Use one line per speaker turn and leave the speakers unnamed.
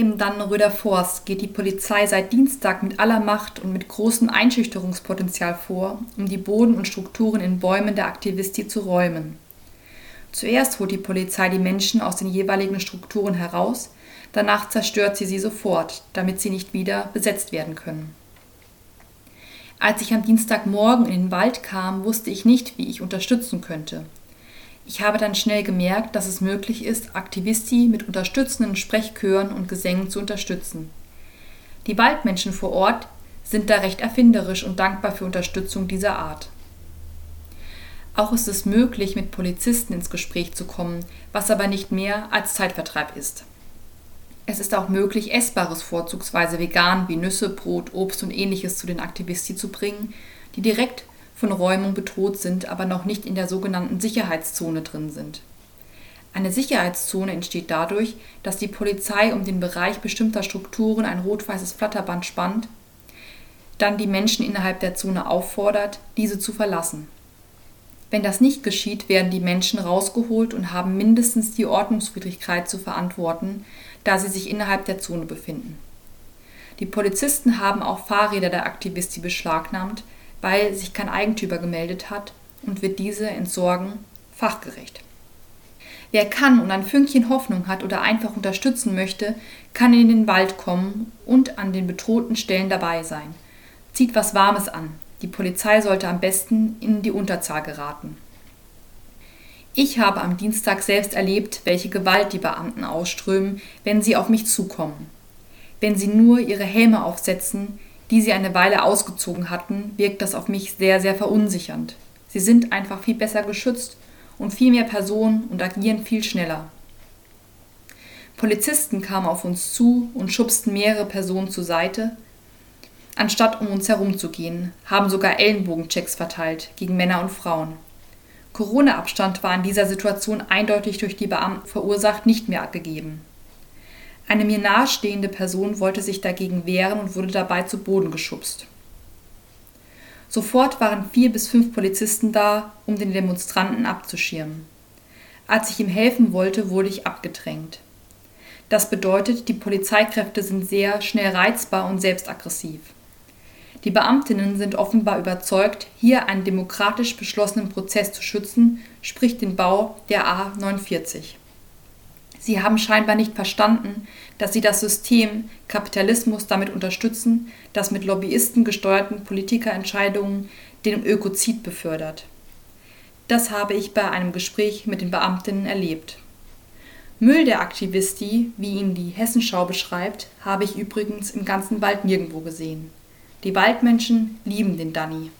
Im Dannenröder Forst geht die Polizei seit Dienstag mit aller Macht und mit großem Einschüchterungspotenzial vor, um die Boden und Strukturen in Bäumen der Aktivisti zu räumen. Zuerst holt die Polizei die Menschen aus den jeweiligen Strukturen heraus, danach zerstört sie sie sofort, damit sie nicht wieder besetzt werden können. Als ich am Dienstagmorgen in den Wald kam, wusste ich nicht, wie ich unterstützen könnte. Ich habe dann schnell gemerkt, dass es möglich ist, Aktivisti mit unterstützenden Sprechchören und Gesängen zu unterstützen. Die Waldmenschen vor Ort sind da recht erfinderisch und dankbar für Unterstützung dieser Art. Auch ist es möglich, mit Polizisten ins Gespräch zu kommen, was aber nicht mehr als Zeitvertreib ist. Es ist auch möglich, Essbares vorzugsweise vegan wie Nüsse, Brot, Obst und ähnliches zu den Aktivisti zu bringen, die direkt von Räumung bedroht sind, aber noch nicht in der sogenannten Sicherheitszone drin sind. Eine Sicherheitszone entsteht dadurch, dass die Polizei um den Bereich bestimmter Strukturen ein rot-weißes Flatterband spannt, dann die Menschen innerhalb der Zone auffordert, diese zu verlassen. Wenn das nicht geschieht, werden die Menschen rausgeholt und haben mindestens die Ordnungswidrigkeit zu verantworten, da sie sich innerhalb der Zone befinden. Die Polizisten haben auch Fahrräder der Aktivisti beschlagnahmt, weil sich kein Eigentümer gemeldet hat und wird diese entsorgen fachgerecht. Wer kann und ein Fünkchen Hoffnung hat oder einfach unterstützen möchte, kann in den Wald kommen und an den bedrohten Stellen dabei sein. Zieht was Warmes an. Die Polizei sollte am besten in die Unterzahl geraten. Ich habe am Dienstag selbst erlebt, welche Gewalt die Beamten ausströmen, wenn sie auf mich zukommen. Wenn sie nur ihre Helme aufsetzen, die sie eine Weile ausgezogen hatten, wirkt das auf mich sehr, sehr verunsichernd. Sie sind einfach viel besser geschützt und viel mehr Personen und agieren viel schneller. Polizisten kamen auf uns zu und schubsten mehrere Personen zur Seite, anstatt um uns herumzugehen, haben sogar Ellenbogenchecks verteilt gegen Männer und Frauen. Corona-Abstand war in dieser Situation eindeutig durch die Beamten verursacht nicht mehr gegeben. Eine mir nahestehende Person wollte sich dagegen wehren und wurde dabei zu Boden geschubst. Sofort waren vier bis fünf Polizisten da, um den Demonstranten abzuschirmen. Als ich ihm helfen wollte, wurde ich abgedrängt. Das bedeutet, die Polizeikräfte sind sehr schnell reizbar und selbstaggressiv. Die Beamtinnen sind offenbar überzeugt, hier einen demokratisch beschlossenen Prozess zu schützen, sprich den Bau der A 49. Sie haben scheinbar nicht verstanden, dass sie das System Kapitalismus damit unterstützen, das mit Lobbyisten gesteuerten Politikerentscheidungen den Ökozid befördert. Das habe ich bei einem Gespräch mit den Beamtinnen erlebt. Müll der Aktivisti, wie ihn die Hessenschau beschreibt, habe ich übrigens im ganzen Wald nirgendwo gesehen. Die Waldmenschen lieben den Danny.